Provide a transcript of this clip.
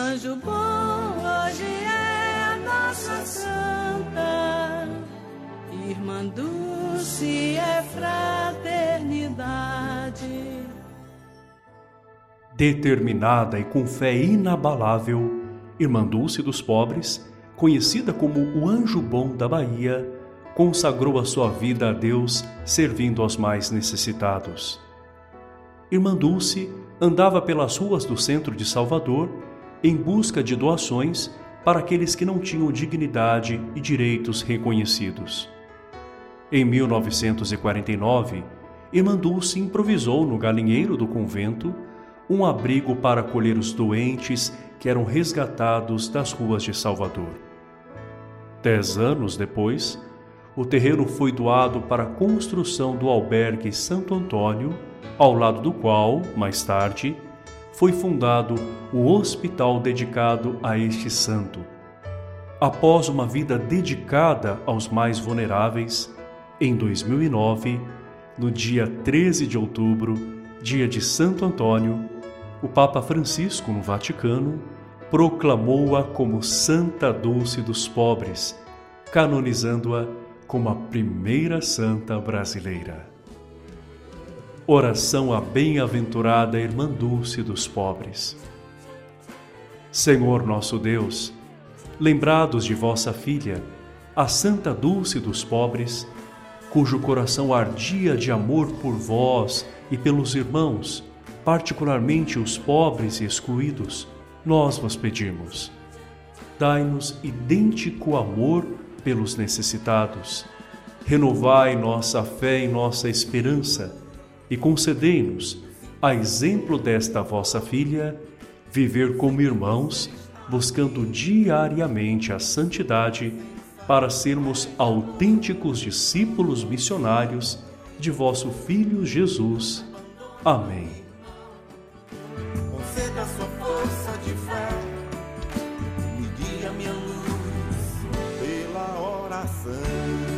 Anjo bom, hoje é a nossa santa. Irmã Dulce é fraternidade. Determinada e com fé inabalável, Irmã Dulce dos Pobres, conhecida como o Anjo Bom da Bahia, consagrou a sua vida a Deus servindo aos mais necessitados. Irmã Dulce andava pelas ruas do centro de Salvador em busca de doações para aqueles que não tinham dignidade e direitos reconhecidos. Em 1949, Irmã Dulce improvisou no galinheiro do convento um abrigo para acolher os doentes que eram resgatados das ruas de Salvador. Dez anos depois, o terreno foi doado para a construção do albergue Santo Antônio, ao lado do qual, mais tarde, foi fundado o hospital dedicado a este santo. Após uma vida dedicada aos mais vulneráveis, em 2009, no dia 13 de outubro, dia de Santo Antônio, o Papa Francisco, no Vaticano, proclamou-a como Santa Dulce dos Pobres, canonizando-a como a primeira santa brasileira. Oração à bem-aventurada Irmã Dulce dos Pobres. Senhor nosso Deus, lembrados de vossa filha, a Santa Dulce dos Pobres, cujo coração ardia de amor por vós e pelos irmãos, particularmente os pobres e excluídos, nós vos pedimos. Dai-nos idêntico amor pelos necessitados. Renovai nossa fé e nossa esperança e concedei-nos, a exemplo desta vossa filha, viver como irmãos, buscando diariamente a santidade para sermos autênticos discípulos missionários de vosso Filho Jesus. Amém. Conceda sua força de fé, minha luz pela oração.